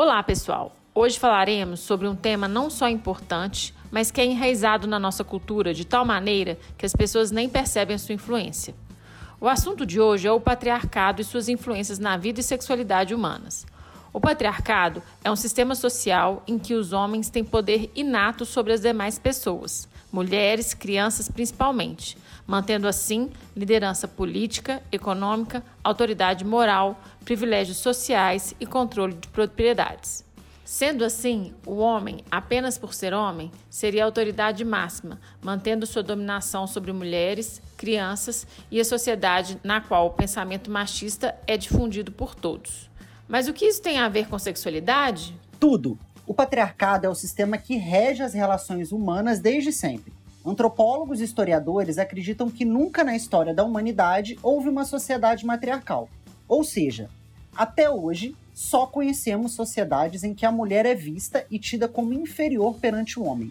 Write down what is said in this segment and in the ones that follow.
Olá, pessoal! Hoje falaremos sobre um tema não só importante, mas que é enraizado na nossa cultura de tal maneira que as pessoas nem percebem a sua influência. O assunto de hoje é o patriarcado e suas influências na vida e sexualidade humanas. O patriarcado é um sistema social em que os homens têm poder inato sobre as demais pessoas, mulheres, crianças principalmente, mantendo assim liderança política, econômica, autoridade moral, privilégios sociais e controle de propriedades. Sendo assim, o homem, apenas por ser homem, seria a autoridade máxima, mantendo sua dominação sobre mulheres, crianças e a sociedade na qual o pensamento machista é difundido por todos. Mas o que isso tem a ver com sexualidade? Tudo. O patriarcado é o sistema que rege as relações humanas desde sempre. Antropólogos e historiadores acreditam que nunca na história da humanidade houve uma sociedade matriarcal. Ou seja, até hoje, só conhecemos sociedades em que a mulher é vista e tida como inferior perante o homem.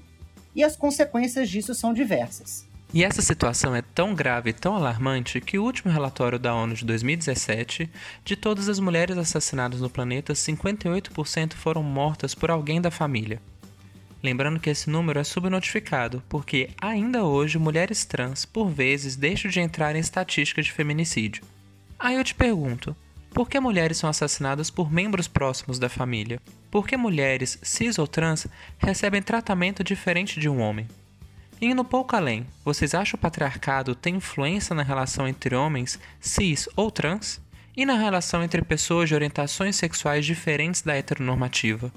E as consequências disso são diversas. E essa situação é tão grave e tão alarmante que o último relatório da ONU de 2017, de todas as mulheres assassinadas no planeta, 58% foram mortas por alguém da família. Lembrando que esse número é subnotificado, porque ainda hoje mulheres trans, por vezes, deixam de entrar em estatísticas de feminicídio. Aí eu te pergunto, por que mulheres são assassinadas por membros próximos da família? Por que mulheres, cis ou trans, recebem tratamento diferente de um homem? Indo pouco além, vocês acham que o patriarcado tem influência na relação entre homens, cis ou trans? E na relação entre pessoas de orientações sexuais diferentes da heteronormativa?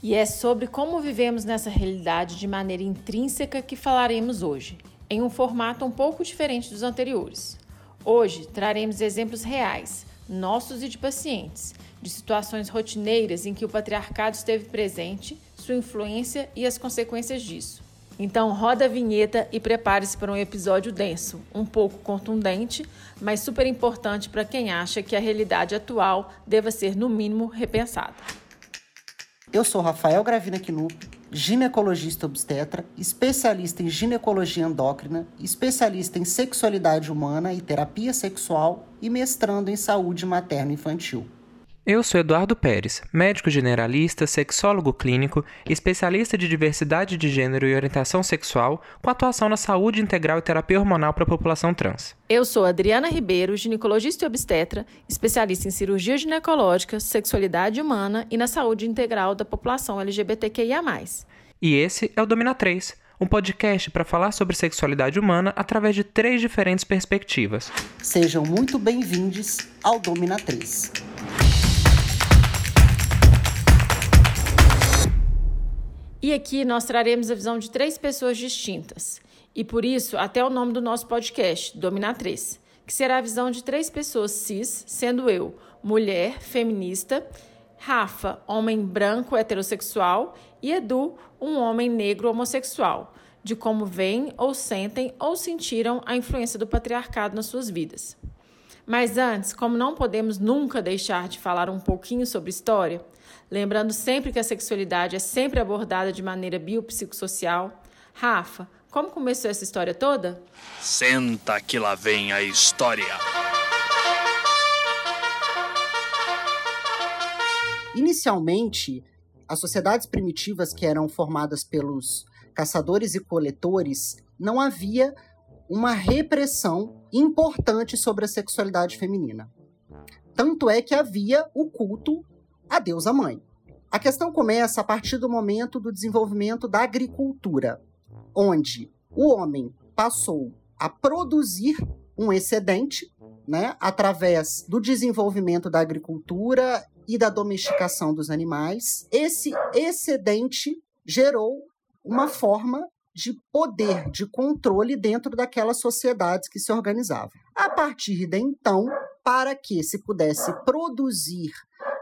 E é sobre como vivemos nessa realidade de maneira intrínseca que falaremos hoje, em um formato um pouco diferente dos anteriores. Hoje traremos exemplos reais nossos e de pacientes, de situações rotineiras em que o patriarcado esteve presente, sua influência e as consequências disso. Então, roda a vinheta e prepare-se para um episódio denso, um pouco contundente, mas super importante para quem acha que a realidade atual deva ser, no mínimo, repensada. Eu sou Rafael Gravina Knup, ginecologista obstetra, especialista em ginecologia endócrina, especialista em sexualidade humana e terapia sexual e mestrando em saúde materno-infantil. Eu sou Eduardo Pérez, médico generalista, sexólogo clínico, especialista de diversidade de gênero e orientação sexual, com atuação na saúde integral e terapia hormonal para a população trans. Eu sou Adriana Ribeiro, ginecologista e obstetra, especialista em cirurgia ginecológica, sexualidade humana e na saúde integral da população LGBTQIA. E esse é o Domina 3, um podcast para falar sobre sexualidade humana através de três diferentes perspectivas. Sejam muito bem-vindos ao Domina 3. E aqui nós traremos a visão de três pessoas distintas. E por isso, até o nome do nosso podcast, Dominatrix, que será a visão de três pessoas cis, sendo eu, mulher, feminista, Rafa, homem branco heterossexual, e Edu, um homem negro homossexual, de como veem ou sentem ou sentiram a influência do patriarcado nas suas vidas. Mas antes, como não podemos nunca deixar de falar um pouquinho sobre história, Lembrando sempre que a sexualidade é sempre abordada de maneira biopsicossocial. Rafa, como começou essa história toda? Senta que lá vem a história. Inicialmente, as sociedades primitivas que eram formadas pelos caçadores e coletores, não havia uma repressão importante sobre a sexualidade feminina. Tanto é que havia o culto a deusa mãe. A questão começa a partir do momento do desenvolvimento da agricultura, onde o homem passou a produzir um excedente, né, através do desenvolvimento da agricultura e da domesticação dos animais. Esse excedente gerou uma forma de poder, de controle dentro daquelas sociedades que se organizavam. A partir de então, para que se pudesse produzir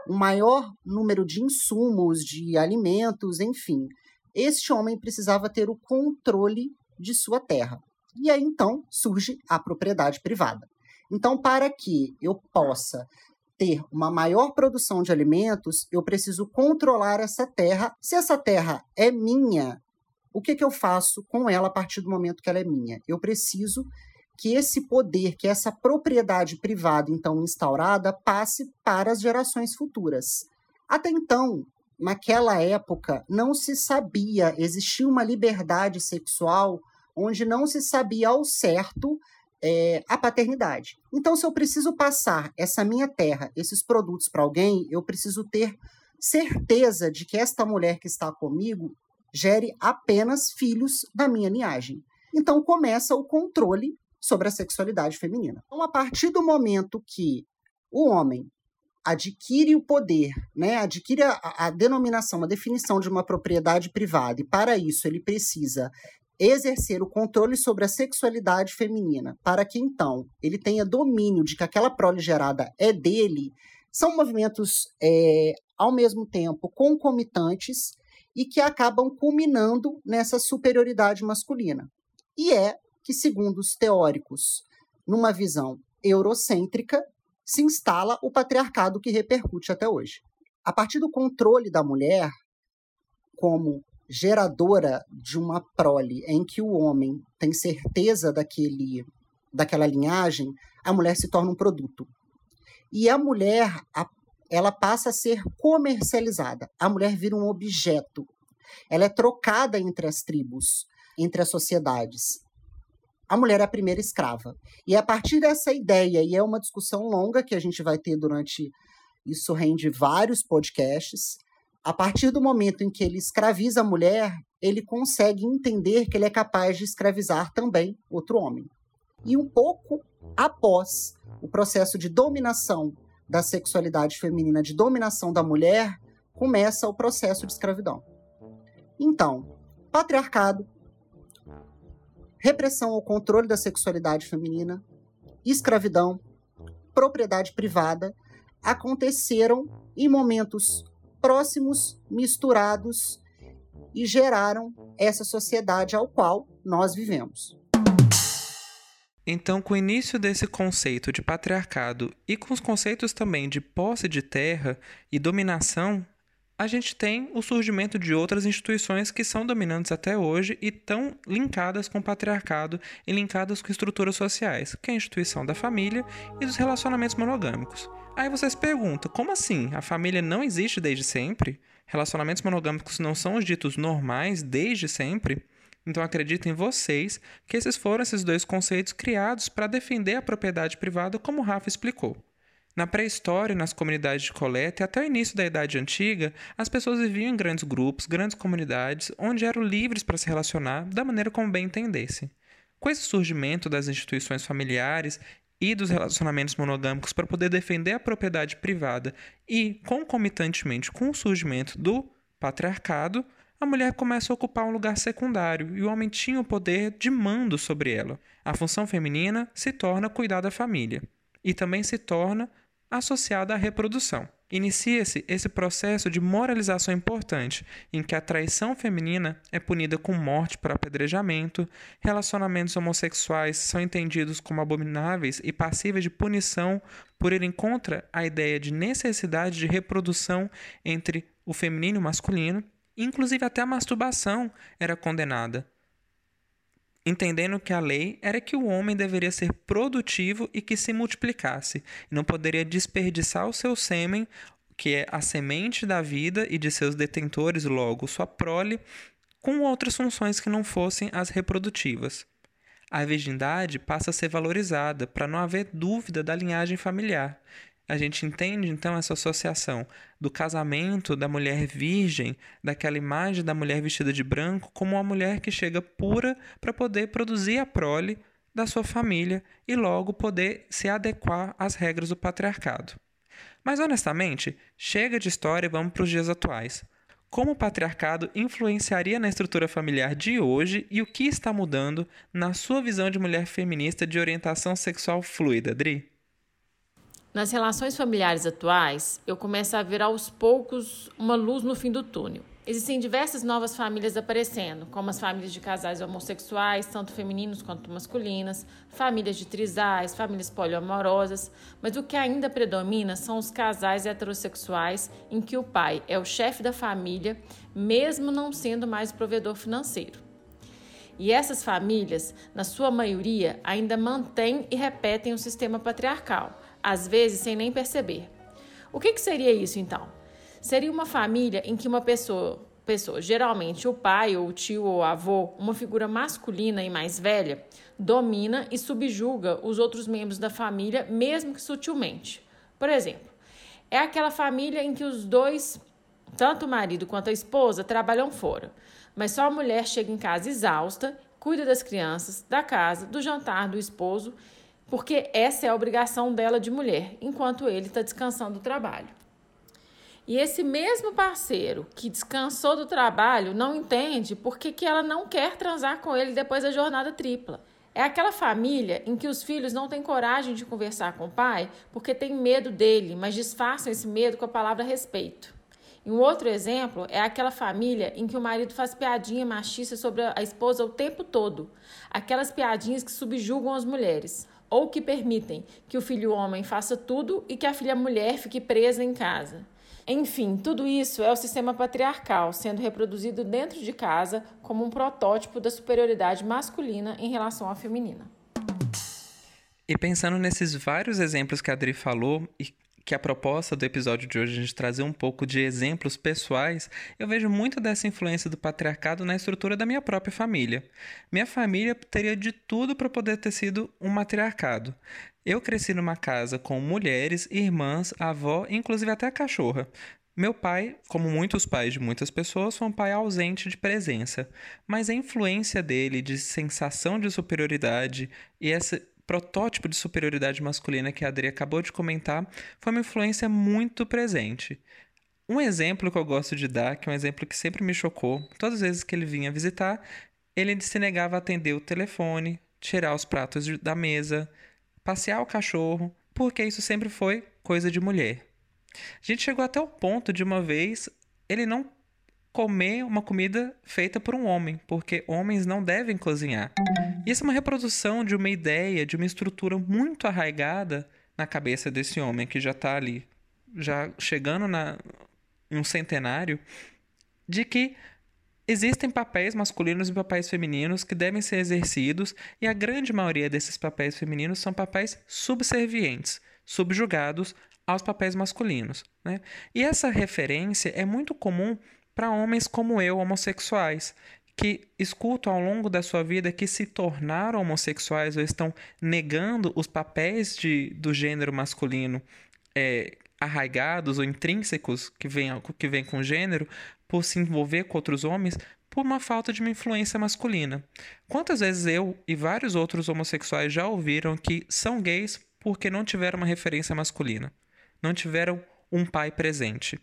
um maior número de insumos, de alimentos, enfim. Este homem precisava ter o controle de sua terra. E aí então surge a propriedade privada. Então, para que eu possa ter uma maior produção de alimentos, eu preciso controlar essa terra. Se essa terra é minha, o que, que eu faço com ela a partir do momento que ela é minha? Eu preciso que esse poder, que essa propriedade privada então instaurada passe para as gerações futuras. Até então, naquela época não se sabia, existia uma liberdade sexual onde não se sabia ao certo é, a paternidade. Então, se eu preciso passar essa minha terra, esses produtos para alguém, eu preciso ter certeza de que esta mulher que está comigo gere apenas filhos da minha linhagem. Então começa o controle sobre a sexualidade feminina. Então, a partir do momento que o homem adquire o poder, né, adquire a, a denominação, a definição de uma propriedade privada, e para isso ele precisa exercer o controle sobre a sexualidade feminina, para que então ele tenha domínio de que aquela prole gerada é dele, são movimentos é, ao mesmo tempo concomitantes e que acabam culminando nessa superioridade masculina. E é que, segundo os teóricos, numa visão eurocêntrica, se instala o patriarcado que repercute até hoje. A partir do controle da mulher como geradora de uma prole em que o homem tem certeza daquele, daquela linhagem, a mulher se torna um produto. E a mulher, ela passa a ser comercializada. A mulher vira um objeto. Ela é trocada entre as tribos, entre as sociedades. A mulher é a primeira escrava. E a partir dessa ideia, e é uma discussão longa que a gente vai ter durante. Isso rende vários podcasts. A partir do momento em que ele escraviza a mulher, ele consegue entender que ele é capaz de escravizar também outro homem. E um pouco após o processo de dominação da sexualidade feminina, de dominação da mulher, começa o processo de escravidão. Então, patriarcado, repressão ao controle da sexualidade feminina, escravidão, propriedade privada aconteceram em momentos próximos, misturados e geraram essa sociedade ao qual nós vivemos. Então, com o início desse conceito de patriarcado e com os conceitos também de posse de terra e dominação, a gente tem o surgimento de outras instituições que são dominantes até hoje e estão linkadas com o patriarcado e linkadas com estruturas sociais, que é a instituição da família e dos relacionamentos monogâmicos. Aí você se pergunta, como assim? A família não existe desde sempre? Relacionamentos monogâmicos não são os ditos normais desde sempre? Então acreditem vocês que esses foram esses dois conceitos criados para defender a propriedade privada, como Rafa explicou. Na pré-história, nas comunidades de coleta e até o início da Idade Antiga, as pessoas viviam em grandes grupos, grandes comunidades, onde eram livres para se relacionar da maneira como bem entendessem. Com esse surgimento das instituições familiares e dos relacionamentos monogâmicos para poder defender a propriedade privada e, concomitantemente com o surgimento do patriarcado, a mulher começa a ocupar um lugar secundário e o homem tinha o poder de mando sobre ela. A função feminina se torna cuidar da família e também se torna associada à reprodução. Inicia-se esse processo de moralização importante, em que a traição feminina é punida com morte por apedrejamento, relacionamentos homossexuais são entendidos como abomináveis e passíveis de punição por irem contra a ideia de necessidade de reprodução entre o feminino e o masculino, Inclusive, até a masturbação era condenada, entendendo que a lei era que o homem deveria ser produtivo e que se multiplicasse, e não poderia desperdiçar o seu sêmen, que é a semente da vida e de seus detentores, logo sua prole, com outras funções que não fossem as reprodutivas. A virgindade passa a ser valorizada para não haver dúvida da linhagem familiar, a gente entende então essa associação do casamento da mulher virgem, daquela imagem da mulher vestida de branco, como uma mulher que chega pura para poder produzir a prole da sua família e logo poder se adequar às regras do patriarcado. Mas honestamente, chega de história e vamos para os dias atuais. Como o patriarcado influenciaria na estrutura familiar de hoje e o que está mudando na sua visão de mulher feminista de orientação sexual fluida, Dri? Nas relações familiares atuais, eu começo a ver aos poucos uma luz no fim do túnel. Existem diversas novas famílias aparecendo, como as famílias de casais homossexuais, tanto femininos quanto masculinas, famílias de trisais, famílias poliamorosas, mas o que ainda predomina são os casais heterossexuais em que o pai é o chefe da família, mesmo não sendo mais o provedor financeiro. E essas famílias, na sua maioria, ainda mantêm e repetem o sistema patriarcal às vezes sem nem perceber. O que, que seria isso então? seria uma família em que uma pessoa, pessoa, geralmente o pai ou o tio ou avô, uma figura masculina e mais velha, domina e subjuga os outros membros da família, mesmo que sutilmente. Por exemplo, é aquela família em que os dois, tanto o marido quanto a esposa, trabalham fora, mas só a mulher chega em casa exausta, cuida das crianças, da casa, do jantar do esposo, porque essa é a obrigação dela de mulher, enquanto ele está descansando do trabalho. E esse mesmo parceiro que descansou do trabalho não entende por que, que ela não quer transar com ele depois da jornada tripla. É aquela família em que os filhos não têm coragem de conversar com o pai porque têm medo dele, mas disfarçam esse medo com a palavra respeito. E um outro exemplo é aquela família em que o marido faz piadinha machista sobre a esposa o tempo todo. Aquelas piadinhas que subjugam as mulheres. Ou que permitem que o filho homem faça tudo e que a filha mulher fique presa em casa. Enfim, tudo isso é o sistema patriarcal sendo reproduzido dentro de casa como um protótipo da superioridade masculina em relação à feminina. E pensando nesses vários exemplos que a Adri falou e que a proposta do episódio de hoje é a gente trazer um pouco de exemplos pessoais, eu vejo muito dessa influência do patriarcado na estrutura da minha própria família. Minha família teria de tudo para poder ter sido um matriarcado. Eu cresci numa casa com mulheres, irmãs, avó, inclusive até cachorra. Meu pai, como muitos pais de muitas pessoas, foi um pai ausente de presença, mas a influência dele de sensação de superioridade e esse protótipo de superioridade masculina que a Adri acabou de comentar foi uma influência muito presente. Um exemplo que eu gosto de dar, que é um exemplo que sempre me chocou, todas as vezes que ele vinha visitar, ele se negava a atender o telefone, tirar os pratos da mesa, passear o cachorro, porque isso sempre foi coisa de mulher. A gente chegou até o ponto de uma vez ele não comer uma comida feita por um homem, porque homens não devem cozinhar. Isso é uma reprodução de uma ideia, de uma estrutura muito arraigada na cabeça desse homem que já está ali, já chegando na, em um centenário, de que Existem papéis masculinos e papéis femininos que devem ser exercidos, e a grande maioria desses papéis femininos são papéis subservientes, subjugados aos papéis masculinos. Né? E essa referência é muito comum para homens como eu, homossexuais, que escutam ao longo da sua vida que se tornaram homossexuais ou estão negando os papéis de, do gênero masculino é, arraigados ou intrínsecos que vêm que vem com o gênero por se envolver com outros homens por uma falta de uma influência masculina. Quantas vezes eu e vários outros homossexuais já ouviram que são gays porque não tiveram uma referência masculina, não tiveram um pai presente.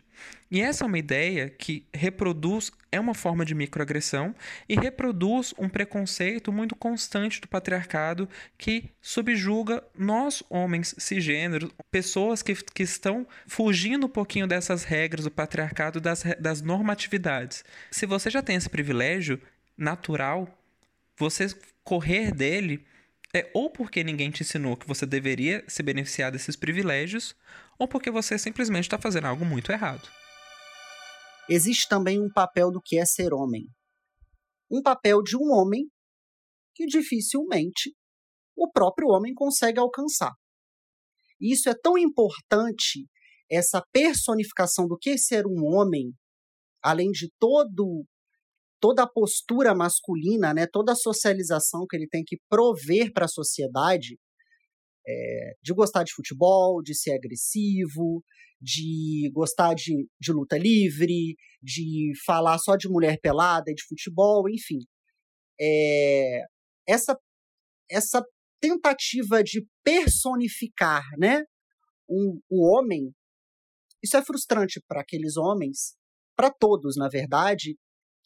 E essa é uma ideia que reproduz, é uma forma de microagressão e reproduz um preconceito muito constante do patriarcado que subjuga nós, homens cisgêneros, pessoas que, que estão fugindo um pouquinho dessas regras do patriarcado, das, das normatividades. Se você já tem esse privilégio natural, você correr dele é ou porque ninguém te ensinou que você deveria se beneficiar desses privilégios, ou porque você simplesmente está fazendo algo muito errado. Existe também um papel do que é ser homem. Um papel de um homem que dificilmente o próprio homem consegue alcançar. E isso é tão importante, essa personificação do que é ser um homem, além de todo toda a postura masculina, né, toda a socialização que ele tem que prover para a sociedade, é, de gostar de futebol, de ser agressivo, de gostar de, de luta livre, de falar só de mulher pelada e de futebol, enfim. É, essa, essa tentativa de personificar né, o homem, isso é frustrante para aqueles homens, para todos, na verdade,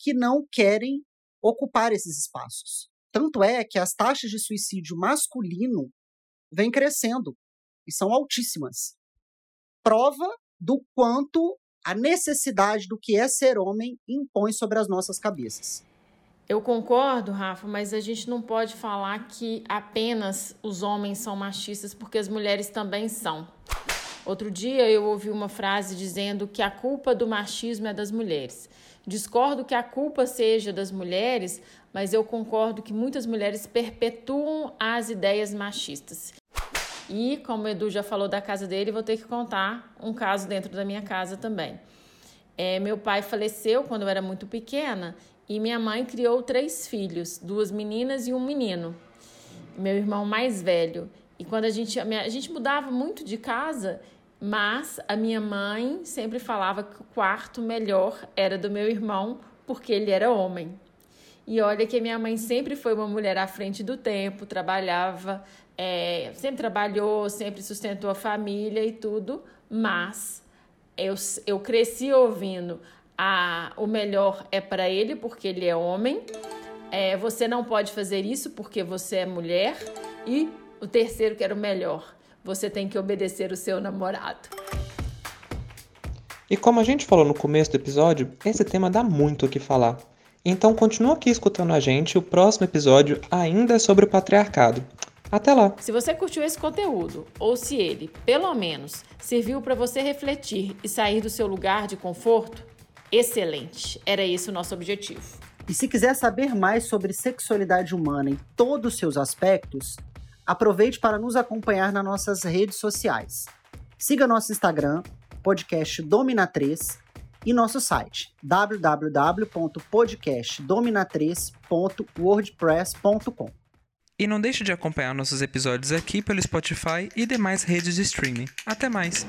que não querem ocupar esses espaços. Tanto é que as taxas de suicídio masculino vêm crescendo e são altíssimas. Prova do quanto a necessidade do que é ser homem impõe sobre as nossas cabeças. Eu concordo, Rafa, mas a gente não pode falar que apenas os homens são machistas, porque as mulheres também são. Outro dia eu ouvi uma frase dizendo que a culpa do machismo é das mulheres. Discordo que a culpa seja das mulheres, mas eu concordo que muitas mulheres perpetuam as ideias machistas. E, como o Edu já falou da casa dele, vou ter que contar um caso dentro da minha casa também. É, meu pai faleceu quando eu era muito pequena e minha mãe criou três filhos, duas meninas e um menino. Meu irmão mais velho. E quando a gente a gente mudava muito de casa, mas a minha mãe sempre falava que o quarto melhor era do meu irmão porque ele era homem. E olha que minha mãe sempre foi uma mulher à frente do tempo, trabalhava, é, sempre trabalhou, sempre sustentou a família e tudo, mas eu, eu cresci ouvindo a, o melhor é para ele porque ele é homem, é, você não pode fazer isso porque você é mulher, e o terceiro que era o melhor, você tem que obedecer o seu namorado. E como a gente falou no começo do episódio, esse tema dá muito o que falar. Então continua aqui escutando a gente, o próximo episódio ainda é sobre o patriarcado. Até lá! Se você curtiu esse conteúdo, ou se ele, pelo menos, serviu para você refletir e sair do seu lugar de conforto, excelente! Era esse o nosso objetivo. E se quiser saber mais sobre sexualidade humana em todos os seus aspectos, aproveite para nos acompanhar nas nossas redes sociais. Siga nosso Instagram, podcast Domina3 e nosso site www.podcastdominatriz.wordpress.com. E não deixe de acompanhar nossos episódios aqui pelo Spotify e demais redes de streaming. Até mais!